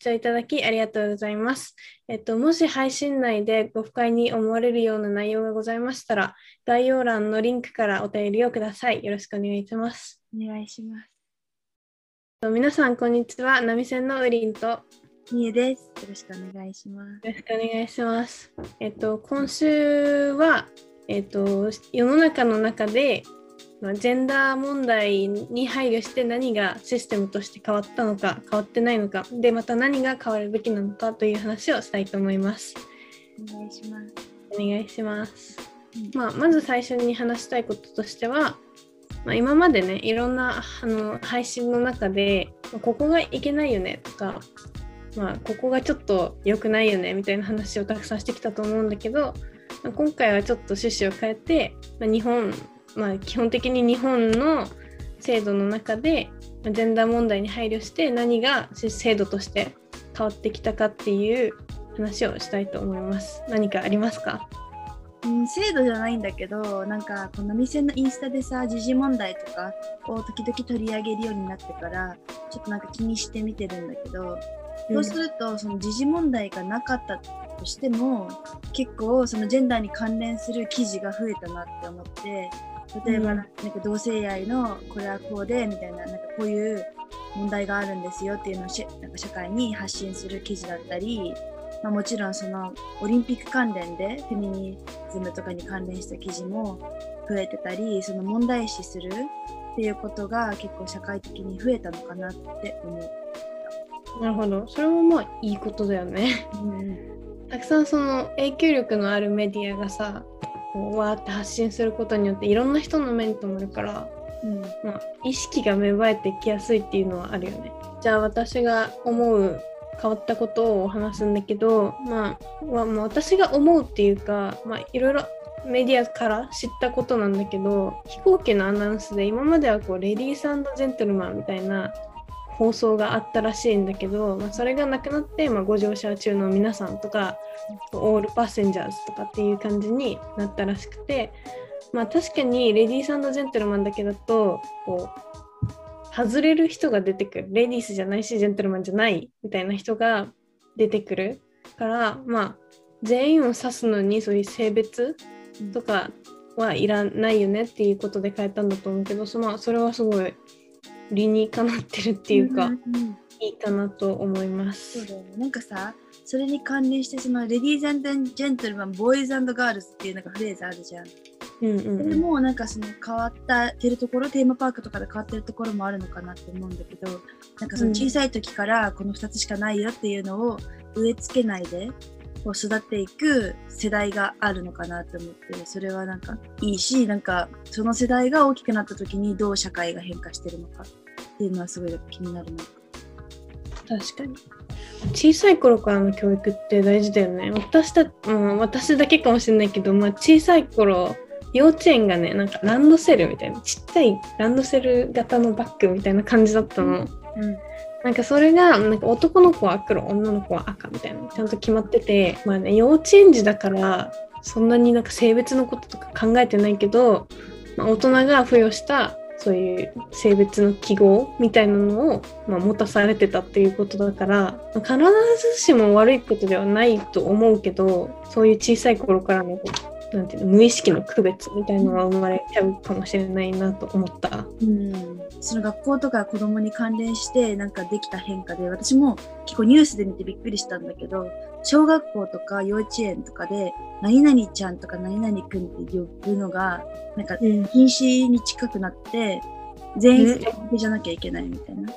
聴いただきありがとうございます。えっと、もし配信内でご不快に思われるような内容がございましたら、概要欄のリンクからお便りをください。よろしくお願いします。お願いします。皆さん、こんにちは。波線のウリンとみゆです。よろしくお願いします。よろしくお願いします。えっと、今週は、えっと、世の中の中でまあ、ジェンダー問題に配慮して何がシステムとして変わったのか変わってないのかでまた何が変わるべきなのかという話をしたいと思います。お願いします。お願いします。まあ、まず最初に話したいこととしては、まあ、今までねいろんなあの配信の中で、まあ、ここがいけないよねとか、まあ、ここがちょっと良くないよねみたいな話をたくさんしてきたと思うんだけど、まあ、今回はちょっと趣旨を変えて、まあ、日本まあ、基本的に日本の制度の中でジェンダー問題に配慮して何が制度として変わってきたかっていう話をしたいと思います。何かありますか？うん、制度じゃないんだけどなんかこの店のインスタでさ時事問題とかを時々取り上げるようになってからちょっとなんか気にして見てるんだけど、うん、そうするとその時事問題がなかったとしても結構そのジェンダーに関連する記事が増えたなって思って例えば、なんか同性愛のこれはこうでみたいななんかこういう問題があるんですよっていうのをしなんか社会に発信する記事だったり、まあ、もちろんそのオリンピック関連でフェミニズムとかに関連した記事も増えてたりその問題視するっていうことが結構社会的に増えたのかなって思う。なるほどそれもまあいいことだよね。うん、たくさんその影響力のあるメディアがさこうわーって発信することによっていろんな人の目に留まるから、うんまあ、意識が芽生えてきやすいっていうのはあるよね。じゃあ私が思う変わったことを話すんだけど、まあ、まあ、私が思うっていうか、まあ、いろいろメディアから知ったことなんだけど飛行機のアナウンスで今まではこうレディースジェントルマンみたいな放送があったらしいんだけど、まあ、それがなくなって、まあ、ご乗車中の皆さんとかオールパッセンジャーズとかっていう感じになったらしくて、まあ、確かにレディースジェントルマンだけだとこう外れる人が出てくる。レディースじゃないしジェントルマンじゃないみたいな人が出てくるからまあ全員を指すのにそういう性別とかはいらないよねっていうことで変えたんだと思うけどそ,、まあ、それはすごい理にかなってるっていうか、うんうんうん、いいかなと思います。そうだよね、なんかさそれに関連してそのレディーズジェントルマンボーイズガールズっていうなんかフレーズあるじゃん。うんうんうん、でもなんかその変わってるところテーマパークとかで変わってるところもあるのかなって思うんだけどなんかその小さい時からこの2つしかないよっていうのを植え付けないでこう育っていく世代があるのかなと思ってそれはなんかいいしなんかその世代が大きくなった時にどう社会が変化してるのかっていうのはすごい気になるな。確かに。小さい頃からの教育って大事だよね。私た、うん、私だけかもしれないけど、まあ、小さい頃幼稚園がねなんかランドセルみたいなちっちゃいランドセル型のバッグみたいな感じだったの、うん、なんかそれがなんか男の子は黒女の子は赤みたいなちゃんと決まっててまあね幼稚園児だからそんなになんか性別のこととか考えてないけど、まあ、大人が付与したそういう性別の記号みたいなのを、まあ、持たされてたっていうことだから必ずしも悪いことではないと思うけどそういう小さい頃からのなんていうの無意識の区別みたいのが生まれちゃうかもしれないなと思った。うんその学校とか子供に関連してなんかできた変化で私も結構ニュースで見てびっくりしたんだけど小学校とか幼稚園とかで何々ちゃんとか何々くんって呼ぶのがなんか禁止に近くなって、うん、全員じゃなきゃいけないみたいな。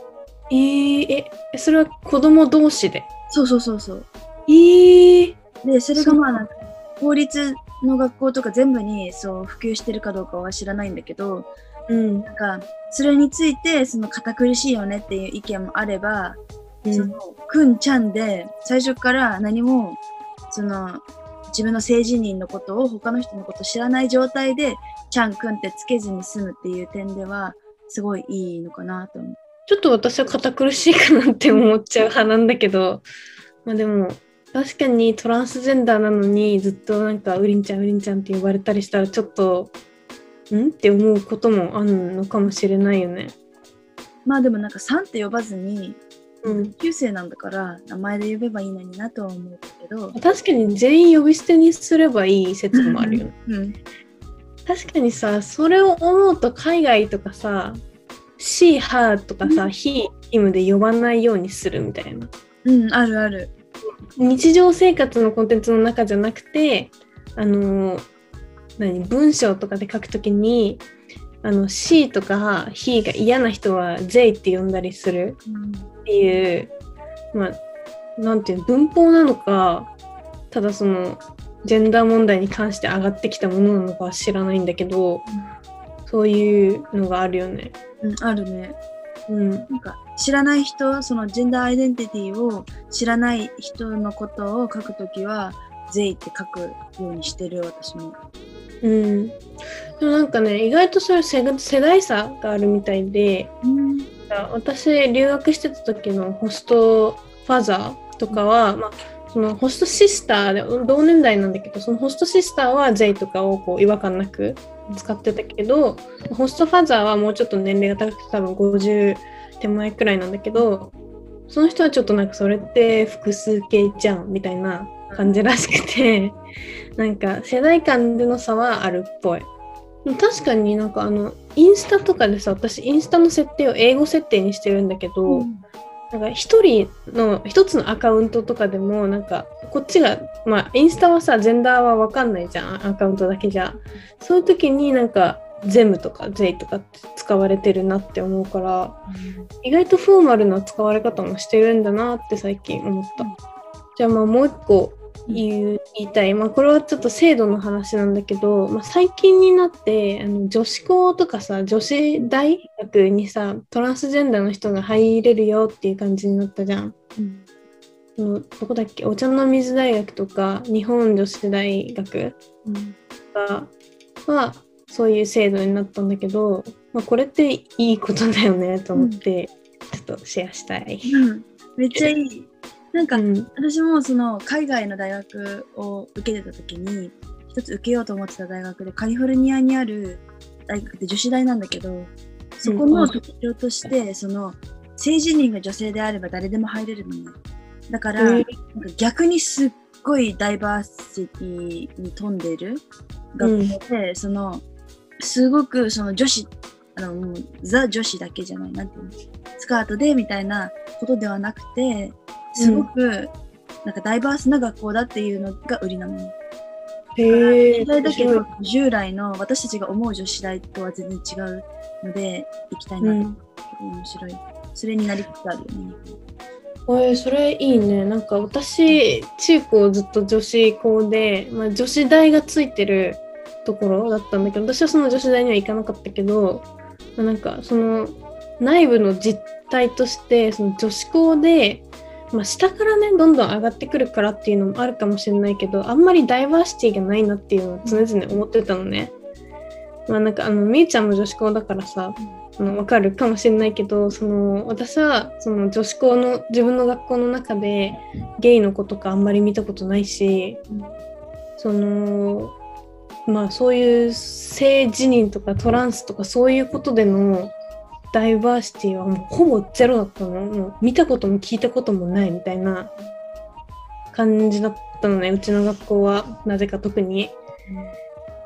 えー、えそれは子供同士で？そうそうそうそう。えー、でそれがまあなんか法律の学校とか全部にそう普及してるかどうかは知らないんだけど、うん、なんかそれについてその堅苦しいよねっていう意見もあれば、うん、そのくんちゃんで最初から何もその自分の性自認のことを他の人のこと知らない状態でちゃんくんってつけずに済むっていう点ではすごいいいのかなと思う。ちょっと私は堅苦しいかなって思っちゃう派なんだけど、まあでも確かにトランスジェンダーなのにずっとなんかウリンちゃんウリンちゃんって呼ばれたりしたらちょっとんって思うこともあるのかもしれないよね。まあでもなんかさんって呼ばずに同級生なんだから名前で呼べばいいのになとは思うけど。確かに全員呼び捨てにすればいい説もあるよね、うん、確かにさそれを思うと海外とかさ「she」「her」とかさ「he」「him」で呼ばないようにするみたいな。うんあるある日常生活のコンテンツの中じゃなくてあの何文章とかで書くときにあの C とか He が嫌な人は J って呼んだりするっていう、うん、まあなんていう文法なのかただそのジェンダー問題に関して上がってきたものなのかは知らないんだけど、うん、そういうのがあるよね。うん、あるね。うん、なんか知らない人そのジェンダーアイデンティティを知らない人のことを書くときは「ゼイ」って書くようにしてる私も。うん、でもなんかね意外とそれ世代差があるみたいで、うん、私留学してた時のホストファザーとかは、まあ、そのホストシスターで同年代なんだけどそのホストシスターは J とかをこう違和感なく使ってたけどホストファザーはもうちょっと年齢が高くて多分50手前くらいなんだけどその人はちょっとなんかそれって複数形じゃんみたいな感じらしくてなんか世代間での差はあるっぽい。確かになんかあのインスタとかでさ私インスタの設定を英語設定にしてるんだけど、うん、なんか一人の一つのアカウントとかでもなんかこっちがまあインスタはさジェンダーは分かんないじゃんアカウントだけじゃ。そういう時になんかゼムとかゼイとかって使われてるなって思うから、うん、意外とフォーマルな使われ方もしてるんだなって最近思った。じゃあまあもう一個言いたい、まあ、これはちょっと制度の話なんだけど、まあ、最近になってあの女子校とかさ女子大学にさトランスジェンダーの人が入れるよっていう感じになったじゃん。うん、のどこだっけ？お茶の水大学とか日本女子大学が、はそういう制度になったんだけど、まあ、これっていいことだよねと思って、ちょっとシェアしたい。うん、めっちゃいい。なんか、うん、私もその海外の大学を受けてた時に一つ受けようと思ってた大学でカリフォルニアにある大学って女子大なんだけどそこの特徴として、その性自認が女性であれば誰でも入れるのね。だから、なんか逆にすっごいダイバーシティに富んでる学校で、うん、そのすごくその女子あのザ女子だけじゃないなってスカートでみたいなことではなくてすごく、うん、なんかダイバースな学校だっていうのが売りなの。へえ。だけど従来の私たちが思う女子大とは全然違うので行きたいなと、うん、面白い。それになりつつあるよね。えー、それいいね。なんか私、中高ずっと女子校で、まあ、女子大がついてるところだったんだけど、私はその女子大には行かなかったけど、ま、なんかその内部の実態として、その女子校でまあ、下からねどんどん上がってくるからっていうのもあるかもしれないけどあんまりダイバーシティがないなっていうのを常々思ってたのね。まあなんかあのみーちゃんも女子校だからさあの分かるかもしれないけどその私はその女子校の自分の学校の中でゲイの子とかあんまり見たことないし、そのまあそういう性自認とかトランスとかそういうことでのダイバーシティはもうほぼゼロだったの。もう見たことも聞いたこともないみたいな感じだったのね。うちの学校は。なぜか特に、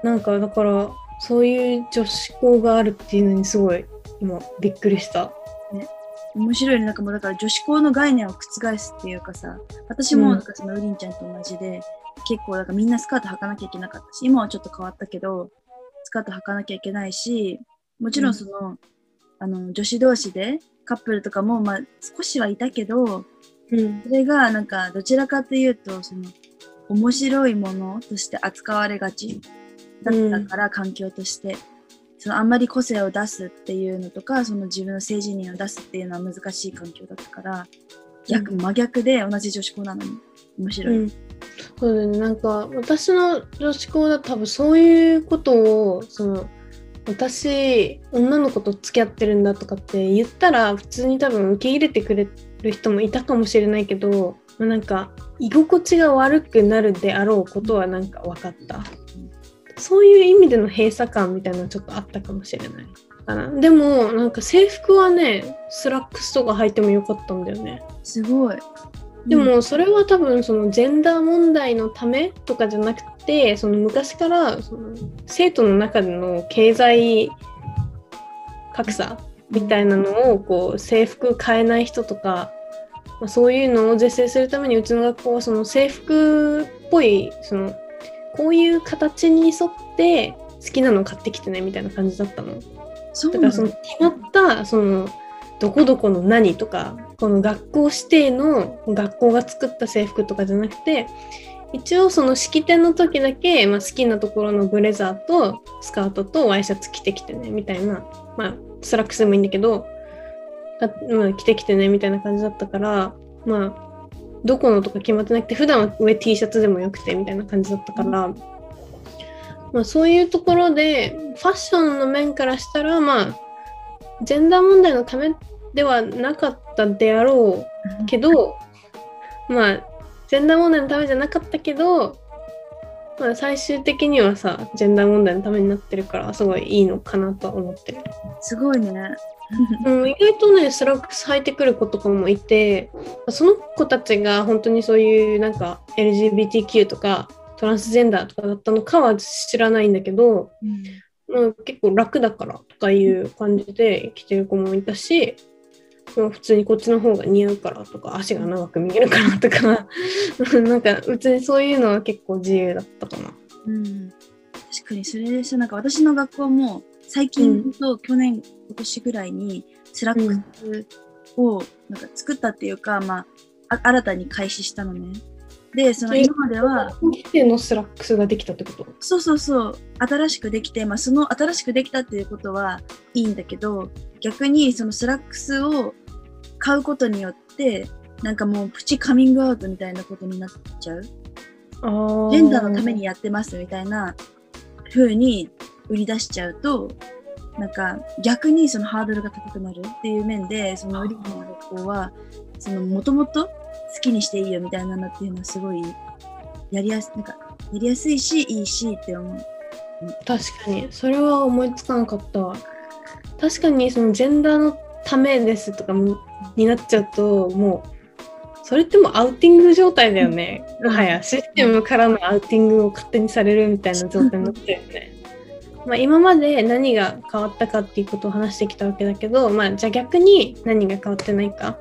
なんかだからそういう女子校があるっていうのにすごい今びっくりした、ね、面白いなんかもうだから女子校の概念を覆すっていうかさ。私もなんかそのウリンちゃんと同じで、結構なんかみんなスカート履かなきゃいけなかったし今はちょっと変わったけどスカート履かなきゃいけないしもちろんその、うんあの女子同士でカップルとかも、まあ、少しはいたけど、うん、それがなんかどちらかというとその面白いものとして扱われがちだったから、うん、環境として。そのあんまり個性を出すっていうのとかその自分の性自認を出すっていうのは難しい環境だったから逆、うん、真逆で同じ女子校なのに面白い。そうだね、なんか私の女子校だと多分そういうことをその私女の子と付き合ってるんだとかって言ったら普通に多分受け入れてくれる人もいたかもしれないけど、まあ、なんか居心地が悪くなるであろうことはなんか分かった。そういう意味での閉鎖感みたいなのちょっとあったかもしれないかな。でもなんか制服はねスラックスとか履いてもよかったんだよね。すごいでもそれは多分そのジェンダー問題のためとかじゃなくてその昔からその生徒の中での経済格差みたいなのをこう制服変えない人とか、まあ、そういうのを是正するためにうちの学校はその制服っぽいそのこういう形に沿って好きなの買ってきてねみたいな感じだったの。だからその決まったそのどこどこの何とかこの学校指定の学校が作った制服とかじゃなくて一応その式典の時だけ、まあ、好きなところのブレザーとスカートとワイシャツ着てきてねみたいなまあスラックスでもいいんだけどまあ、着てきてねみたいな感じだったからまあどこのとか決まってなくて普段は上 T シャツでもよくてみたいな感じだったから、まあ、そういうところでファッションの面からしたらまあジェンダー問題のためではなかったであろうけど、まあジェンダー問題のためじゃなかったけど、まあ、最終的にはさジェンダー問題のためになってるからすごいいいのかなと思ってる。すごいね。うん、意外とねスラックス履いてくる子とかもいてその子たちが本当にそういうなんか LGBTQ とかトランスジェンダーとかだったのかは知らないんだけど、うんまあ、結構楽だからとかいう感じで着てる子もいたし、まあ、普通にこっちの方が似合うからとか足が長く見えるからとか なんか別にそういうのは結構自由だったかな。うん、確かにそれでさなんか私の学校も最近と去年、うん、今年ぐらいにスラックスをなんか作ったっていうか、まあ、新たに開始したのね。でその今までは規のスラックスができたってこと？そうそうそう新しくできて、まあ、その新しくできたっていうことはいいんだけど逆にそのスラックスを買うことによってなんかもうプチカミングアウトみたいなことになっちゃうジェンダーのためにやってますみたいな風に売り出しちゃうとなんか逆にそのハードルが高くなるっていう面でそのうちの子の学校はもともと好きにしていいよみたいなのっていうのはすごいやりやすなんかやりやすいしいいしって思う。確かにそれは思いつかなかったわ。確かにそのジェンダーのためですとかになっちゃうともうそれってもうアウティング状態だよね。もはやシステムからのアウティングを勝手にされるみたいな状態になってるよね。まあ、今まで何が変わったかっていうことを話してきたわけだけど、まあ、じゃあ逆に何が変わってないか。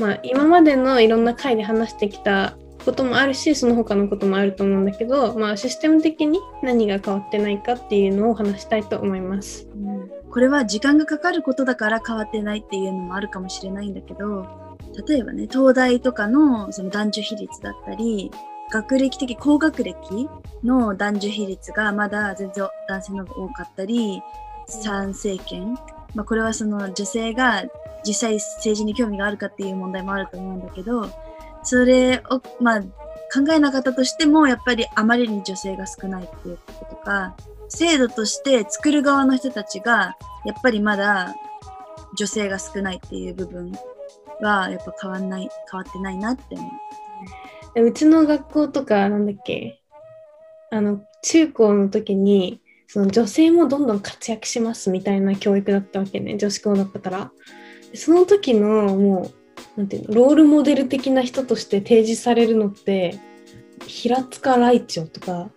まあ、今までのいろんな回で話してきたこともあるしその他のこともあると思うんだけど、まあ、システム的に何が変わってないかっていうのを話したいと思います、うん、これは時間がかかることだから変わってないっていうのもあるかもしれないんだけど例えばね東大とかのその男女比率だったり学歴的高学歴の男女比率がまだ全然男性の方が多かったり参政権、まあ、これはその女性が実際政治に興味があるかっていう問題もあると思うんだけどそれをまあ考えなかったとしてもやっぱりあまりに女性が少ないっていうこととか制度として作る側の人たちがやっぱりまだ女性が少ないっていう部分はやっぱ変わんない変わってないなって思う。うちの学校とかなんだっけ？あの中高の時にその女性もどんどん活躍しますみたいな教育だったわけね女子校だったからその時のもうなんていうのロールモデル的な人として提示されるのって平塚ライチョとか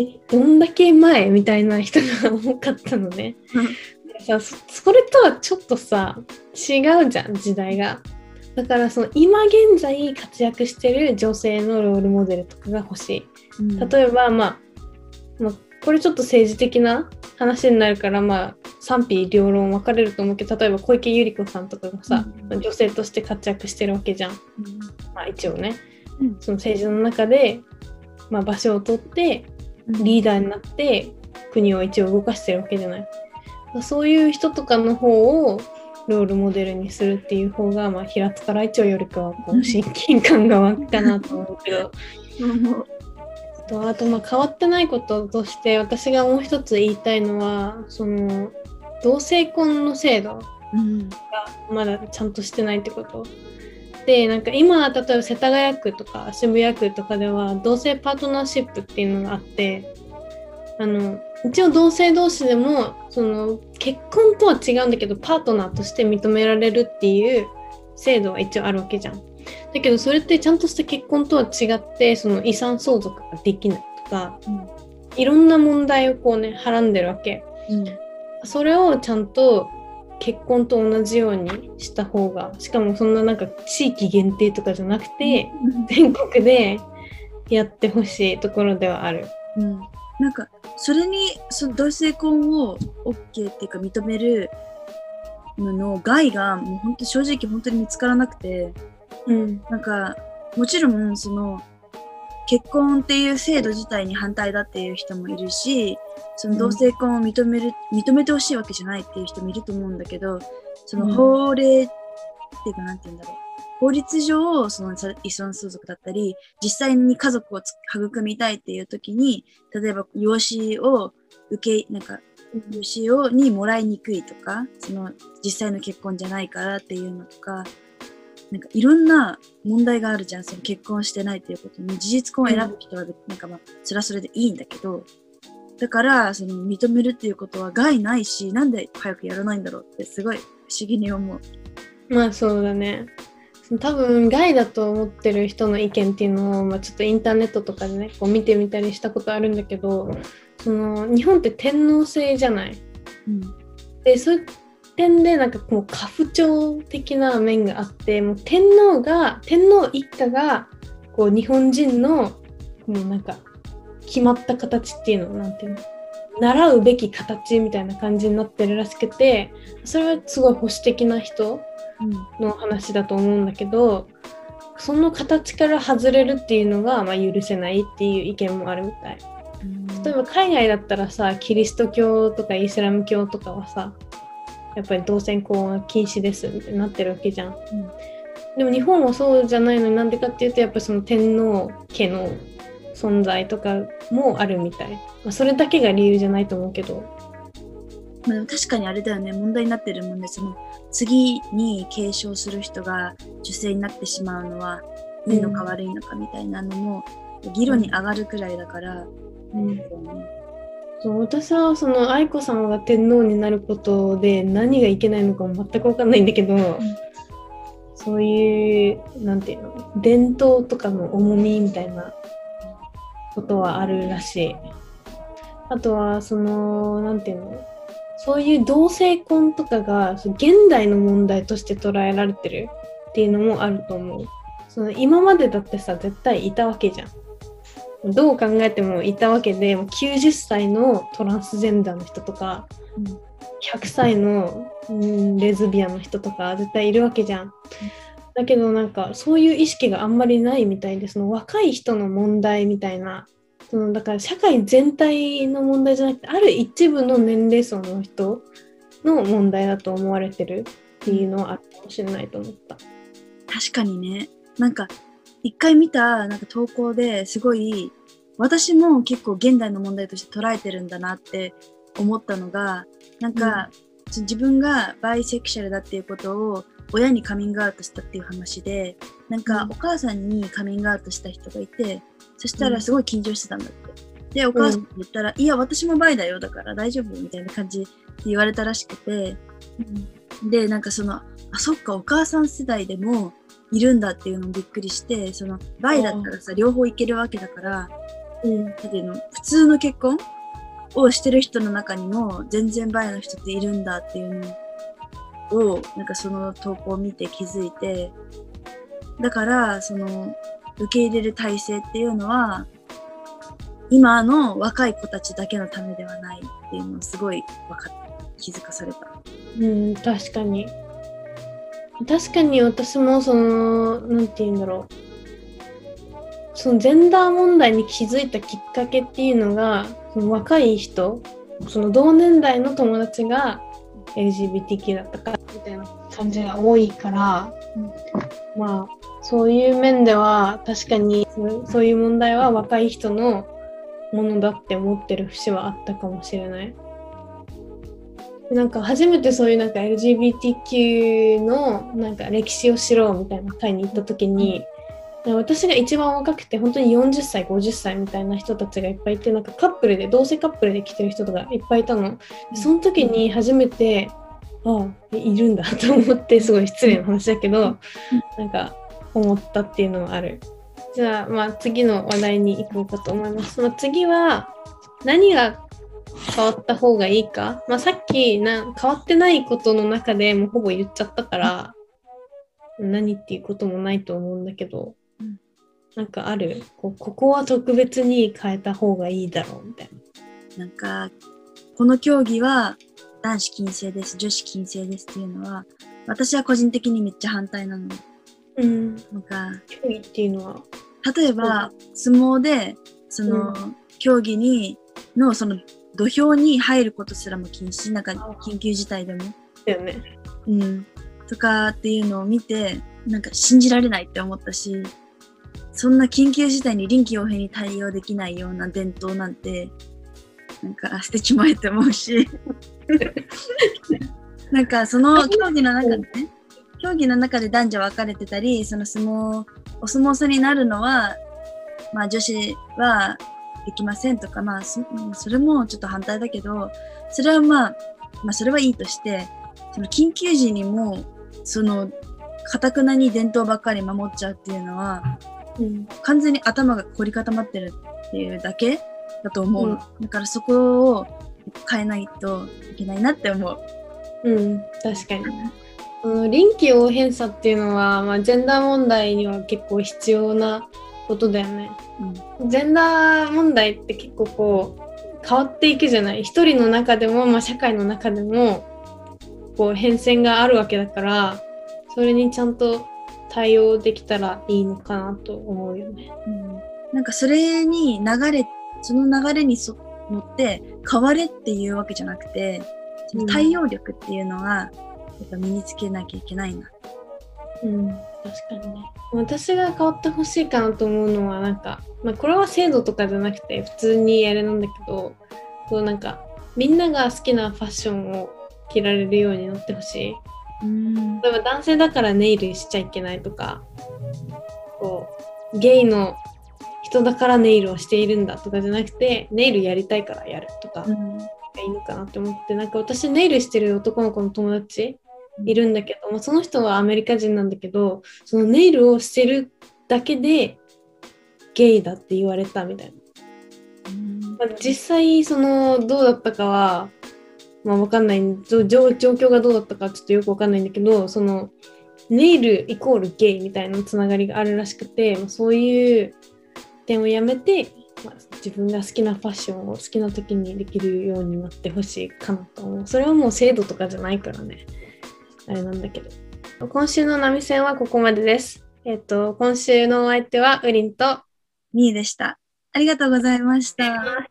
えどんだけ前みたいな人が多かったのね。さそれとはちょっとさ違うじゃん時代が。だからその今現在活躍してる女性のロールモデルとかが欲しい。うん、例えば、まあ、まあ、これちょっと政治的な話になるからまあ賛否両論分かれると思うけど例えば小池百合子さんとかがさ、うん、女性として活躍してるわけじゃん、うん、まあ、一応ね、うん、その政治の中で、まあ、場所を取ってリーダーになって国を一応動かしてるわけじゃない。そういう人とかの方をロールモデルにするっていう方が、まあ、平塚ら一応よりかはこう親近感が湧くかなと思うけど。とあとまあ変わってないこととして私がもう一つ言いたいのはその同性婚の制度がまだちゃんとしてないってこと。でなんか今例えば世田谷区とか渋谷区とかでは同性パートナーシップっていうのがあってあの一応同性同士でもその結婚とは違うんだけどパートナーとして認められるっていう制度は一応あるわけじゃん。だけどそれってちゃんとした結婚とは違ってその遺産相続ができないとか、うん、いろんな問題をこうねはらんでるわけ。うん、それをちゃんと結婚と同じようにした方がしかもそんななんか地域限定とかじゃなくて、うん、全国でやってほしいところではある。うん、なんかそれにその同性婚を OK っていうか認めるのの害がもう本当正直本当に見つからなくて、うん、なんかもちろんその結婚っていう制度自体に反対だっていう人もいるしその同性婚を認める、うん、認めてほしいわけじゃないっていう人もいると思うんだけどその法令っていうか何て言うんだろう。法律上その遺産相続だったり実際に家族を育みたいっていう時に例えば養子を受けなんか養子をにもらいにくいとかその実際の結婚じゃないからっていうのとかなんかいろんな問題があるじゃんその結婚してないっていうことに事実婚を選ぶ人はなんかまあそれはそれでいいんだけどだからその認めるっていうことは害ないしなんで早くやらないんだろうってすごい不思議に思う。まあそうだね。多分害だと思ってる人の意見っていうのを、まあ、ちょっとインターネットとかでねこう見てみたりしたことあるんだけどその日本って天皇制じゃない？うん、でそ点でなんかもう家父長的な面があってもう天皇が天皇一家がこう日本人のもうなんか決まった形っていうのを何て言うの習うべき形みたいな感じになってるらしくてそれはすごい保守的な人の話だと思うんだけど、その形から外れるっていうのが、まあ、許せないっていう意見もあるみたい。例えば海外だったらさキリスト教とかイスラム教とかはさやっぱり同性婚は禁止ですってなってるわけじゃん。うん、でも日本はそうじゃないのになんでかっていうとやっぱその天皇家の存在とかもあるみたい。まあ、それだけが理由じゃないと思うけど。まあ、でも確かにあれだよね問題になってるもんでその次に継承する人が女性になってしまうのはいいのか悪いのかみたいなのも議論に上がるくらいだから、うん、うん私はその愛子さんが天皇になることで何がいけないのかも全く分かんないんだけど、うん、そういうなんていうの伝統とかの重みみたいなことはあるらしい。あとはそのなんていうのそういう同性婚とかが現代の問題として捉えられてるっていうのもあると思う。その今までだってさ絶対いたわけじゃん。どう考えてもいたわけで90歳のトランスジェンダーの人とか、100歳の、レズビアンの人とか絶対いるわけじゃん。だけどなんかそういう意識があんまりないみたいでその若い人の問題みたいなそのだから社会全体の問題じゃなくてある一部の年齢層の人の問題だと思われてるっていうのはあるかもしれないと思った。確かにねなんか一回見たなんか投稿ですごい私も結構現代の問題として捉えてるんだなって思ったのがなんか、うん、自分がバイセクシャルだっていうことを親にカミングアウトしたっていう話でなんかお母さんにカミングアウトした人がいてそしたらすごい緊張してたんだって。で、お母さんに言ったら、うん、いや、私もバイだよ、だから大丈夫みたいな感じで言われたらしくて、うん、で、なんかその、あ、そっか、お母さん世代でもいるんだっていうのもびっくりして、その、バイだったらさ、両方いけるわけだから、うん、だっていうの、普通の結婚をしてる人の中にも、全然バイの人っているんだっていうのを、なんかその投稿を見て気づいて、だから、その、受け入れる体制っていうのは今の若い子たちだけのためではないっていうのをすごい分か気づかされた。うん確かに確かに私もその何て言うんだろうそのジェンダー問題に気づいたきっかけっていうのがその若い人その同年代の友達が LGBTQ だったかみたいな感じが多いから、うん、まあそういう面では確かにそういう問題は若い人のものだって思ってる節はあったかもしれない。なんか初めてそういうなんか LGBTQ のなんか歴史を知ろうみたいな会に行った時に私が一番若くて本当に40歳50歳みたいな人たちがいっぱいいてなんかカップルで同性カップルで来てる人とかいっぱいいたの。その時に初めてああいるんだと思ってすごい失礼な話だけどなんか思ったっていうのはある。じゃあまあ次の話題に行こうかと思います、まあ、次は何が変わった方がいいか、まあ、さっきな変わってないことの中でもうほぼ言っちゃったから何っていうこともないと思うんだけどなんかある？こここは特別に変えた方がいいだろうみたいな。なんかこの競技は男子禁制です女子禁制ですっていうのは私は個人的にめっちゃ反対なの。うん、なんか競技っていうのは？例えば、相撲でその、うん、競技にのその土俵に入ることすらも禁止なんか緊急事態でも。だよね。うん、とかっていうのを見てなんか信じられないって思ったしそんな緊急事態に臨機応変に対応できないような伝統なんてなんか捨てちまえって思うし なんかその競技の中でね競技の中で男女分かれてたりその相撲お相撲さんになるのは、まあ、女子はできませんとか、まあ、それもちょっと反対だけどそれはまあ、まあ、それはいいとしてその緊急時にもそのかたくなに伝統ばっかり守っちゃうっていうのはうん、完全に頭が凝り固まってるっていうだけだと思う、うん、だからそこを変えないといけないなって思う。うん確かに。臨機応変さっていうのは、まあ、ジェンダー問題には結構必要なことだよね。うん、ジェンダー問題って結構こう変わっていくじゃない？一人の中でも、まあ、社会の中でもこう変遷があるわけだからそれにちゃんと対応できたらいいのかなと思うよね。うん、なんかそれに流れその流れにそ乗って変われっていうわけじゃなくてその対応力っていうのはやっぱ身につけなきゃいけないな。うん、確かにね。私が変わってほしいかなと思うのはなんか、まあ、これは制度とかじゃなくて普通にあれなんだけどこうなんかみんなが好きなファッションを着られるようになってほしい。例えば男性だからネイルしちゃいけないとかこうゲイの人だからネイルをしているんだとかじゃなくてネイルやりたいからやるとかがいいのかなって思ってなんか私ネイルしてる男の子の友達いるんだけど、まあ、その人はアメリカ人なんだけどそのネイルをしてるだけでゲイだって言われたみたいな。まあ、実際そのどうだったかはまあ、わかんない。状況がどうだったかちょっとよくわかんないんだけどそのネイルイコールゲイみたいなつながりがあるらしくて、まあ、そういう点をやめて、まあ、自分が好きなファッションを好きな時にできるようになってほしいかなと思う。それはもう制度とかじゃないからねあれなんだけど。今週の波線はここまでです。えっ、と今週のお相手はウリンと。ミーでした。ありがとうございました。